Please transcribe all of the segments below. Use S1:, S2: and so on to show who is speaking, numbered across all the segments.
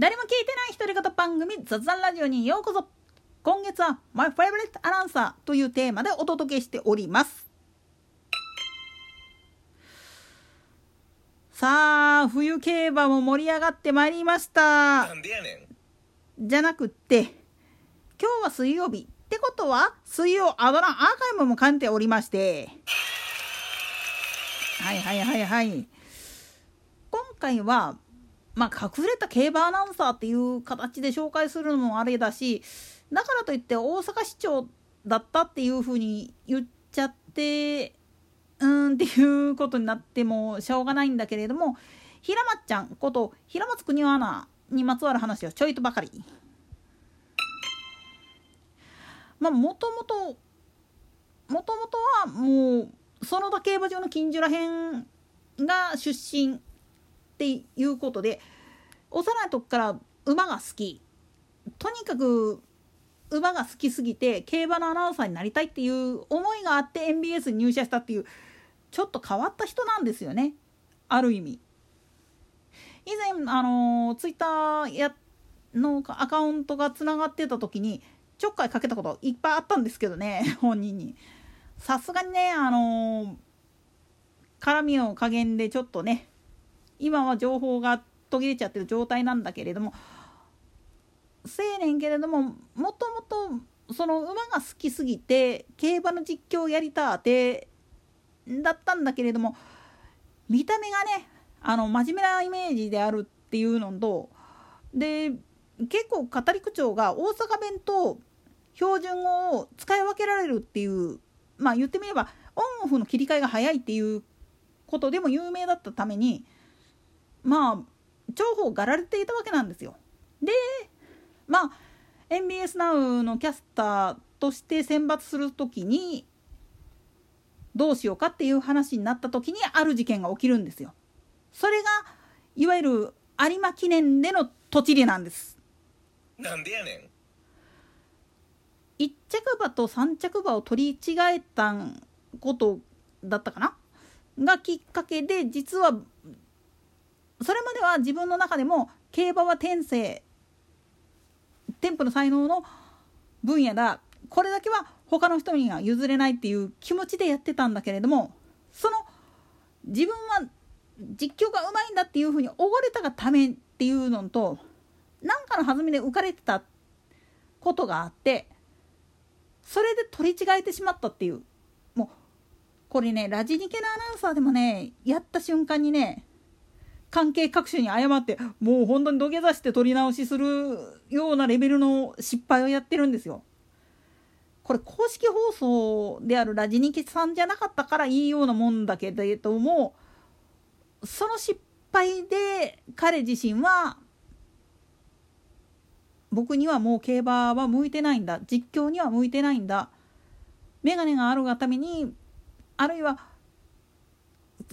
S1: 誰も聞いてない独り言番組雑談ラジオにようこそ。今月は My Favorite Announcer というテーマでお届けしております。さあ冬競馬も盛り上がってまいりました。じゃなくって今日は水曜日。ってことは水曜アドランアーカイブも兼ねておりまして。はいはいはいはい。今回はまあ隠れた競馬アナウンサーっていう形で紹介するのもあれだしだからといって大阪市長だったっていうふうに言っちゃってうんっていうことになってもしょうがないんだけれども平松ちゃんこと平松邦夫アナにまつわる話をちょいとばかり。まあもともともともとはもう園田競馬場の近所らへんが出身っていうことで幼い時から馬が好きとにかく馬が好きすぎて競馬のアナウンサーになりたいっていう思いがあって MBS に入社したっていうちょっと変わった人なんですよねある意味。以前あのツイッターやのアカウントがつながってた時にちょっかいかけたこといっぱいあったんですけどね 本人に。さすがにねあの絡みの加減でちょっとね今は情報が途切れちゃってる状態なんだけれどもせえねんけれどももともとその馬が好きすぎて競馬の実況をやりたてだったんだけれども見た目がねあの真面目なイメージであるっていうのとで結構語り口調が大阪弁と標準語を使い分けられるっていうまあ言ってみればオンオフの切り替えが早いっていうことでも有名だったためにまあ重宝がられていたわけなんですよ。でまあ MBS NOW のキャスターとして選抜する時にどうしようかっていう話になった時にある事件が起きるんですよ。それがいわゆる有馬記念での土地利なんです。
S2: なんでやねん
S1: 1着馬と3着馬を取り違えたことだったかな？がきっかけで実はそれまでは自分の中でも競馬は天性天賦の才能の分野だ。これだけは他の人には譲れないっていう気持ちでやってたんだけれどもその自分は実況がうまいんだっていうふうにおごれたがためっていうのと何かの弾みで浮かれてたことがあってそれで取り違えてしまったっていう。もうこれねラジニケのアナウンサーでもねやった瞬間にね関係各種に謝ってもう本当に土下座して取り直しするようなレベルの失敗をやってるんですよ。これ公式放送であるラジニケさんじゃなかったからいいようなもんだけれどもその失敗で彼自身は僕にはもう競馬は向いてないんだ実況には向いてないんだ眼鏡があるがためにあるいは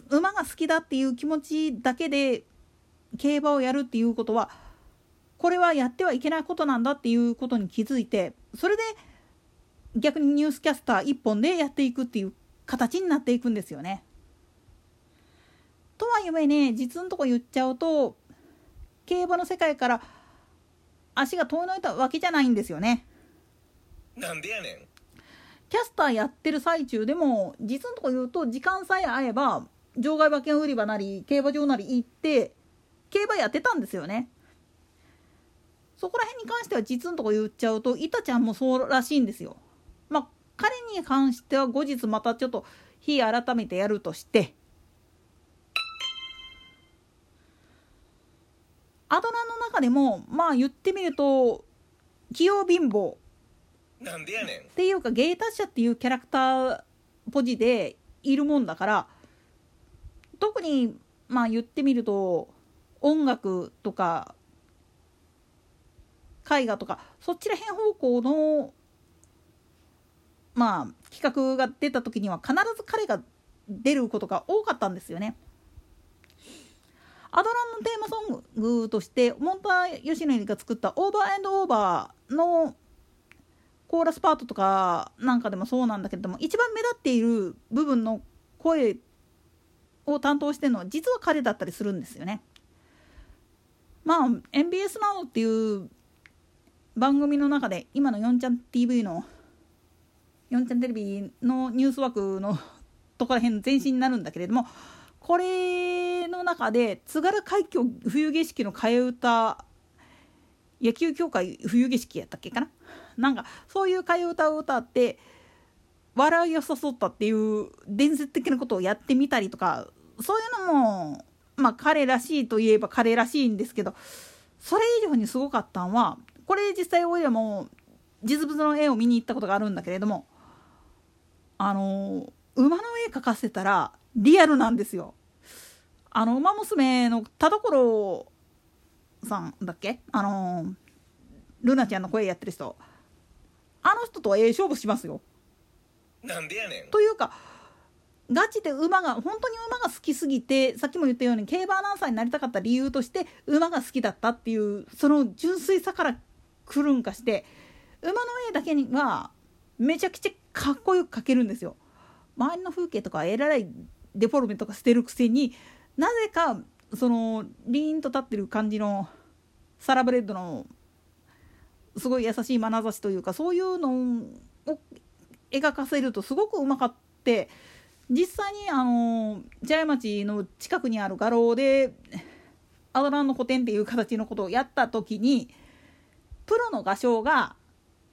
S1: 馬が好きだっていう気持ちだけで競馬をやるっていうことはこれはやってはいけないことなんだっていうことに気づいてそれで逆にニュースキャスター一本でやっていくっていう形になっていくんですよね。とはいえね実のとこ言っちゃうと競馬の世界から足が遠のいたわけじゃないんですよね。
S2: なんでやねん
S1: キャスターやってる最中でも実のとこ言うと時間さえ合えば場外馬券売り場なり競馬場なり行って競馬やってたんですよね。そこら辺に関しては実のとこ言っちゃうとイタちゃんもそうらしいんですよ。まあ彼に関しては後日またちょっと日改めてやるとしてアドラの中でもまあ言ってみると器用貧乏っていうか芸達者っていうキャラクターポジでいるもんだから特にまあ言ってみると音楽とか絵画とかそちら辺方向のまあ企画が出た時には必ず彼が出ることが多かったんですよね。アドランのテーマソングとしてモンタヨシノリが作った「オーバーエンドオーバー」のコーラスパートとかなんかでもそうなんだけれども一番目立っている部分の声を担当してるのは実は彼だったりするんですよね。まあ MBS などっていう番組の中で今の4ちゃん TV の4ちゃんテレビのニュース枠の ところら辺前身になるんだけれどもこれの中で津軽海峡冬景色の替え歌野球協会冬景色やったっけかな？なんかそういう替え歌を歌って笑いを誘ったっていう伝説的なことをやってみたりとかそういうのもまあ彼らしいといえば彼らしいんですけどそれ以上にすごかったんはこれ実際おいらも実物の絵を見に行ったことがあるんだけれどもあの馬の絵描かせたらリアルなんですよ。あの馬娘の田所さんだっけ？あのルナちゃんの声やってる人あの人とはええ勝負しますよ。
S2: なんでやねん
S1: というかガチで馬が本当に馬が好きすぎてさっきも言ったように競馬アナウンサーになりたかった理由として馬が好きだったっていうその純粋さからくるんかして馬の絵だけにはめちゃくちゃかっこよく描けるんですよ。周りの風景とかえらいデフォルメとかしてるくせになぜかそのリーンと立ってる感じのサラブレッドのすごい優しい眼差しというかそういうのを描かせるとすごくうまかって実際にあの茶屋町の近くにある画廊でアドランの古典っていう形のことをやった時にプロの画商が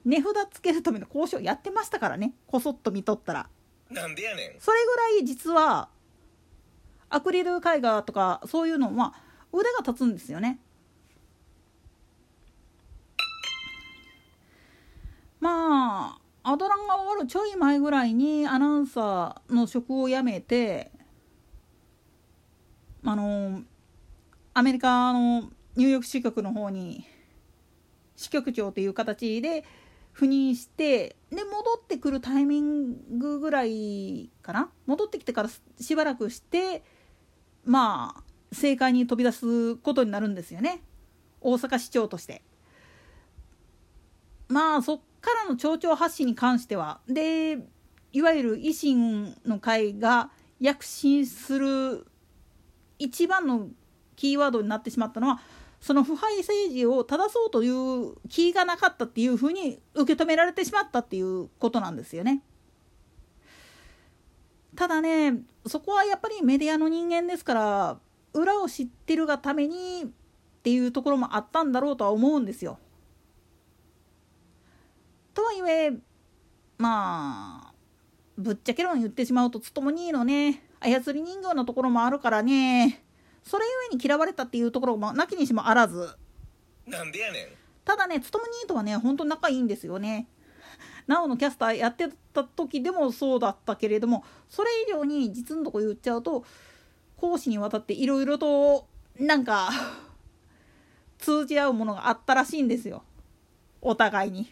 S1: 値札つけるための交渉やってましたからね。こそっと見とったら。
S2: なんでやねん。
S1: それぐらい実はアクリル絵画とかそういうのは腕が立つんですよねアドランが終わるちょい前ぐらいにアナウンサーの職を辞めてあのアメリカのニューヨーク支局の方に支局長という形で赴任してで戻ってくるタイミングぐらいかな？戻ってきてからしばらくしてまあ政界に飛び出すことになるんですよね大阪市長として。まあそっからの町長発信に関してはでいわゆる維新の会が躍進する一番のキーワードになってしまったのはその腐敗政治を正そうという気がなかったっていうふうに受け止められてしまったっていうことなんですよね。ただねそこはやっぱりメディアの人間ですから裏を知ってるがためにっていうところもあったんだろうとは思うんですよ。とはいえまあぶっちゃけ論言ってしまうとつともにのね。操り人形のところもあるからね。それゆえに嫌われたっていうところもなきにしもあらず。
S2: なんでやねん。
S1: ただねつともにとはねほんと仲いいんですよね。なおのキャスターやってた時でもそうだったけれどもそれ以上に実のとこ言っちゃうと講師にわたっていろいろとなんか通じ合うものがあったらしいんですよ。お互いに。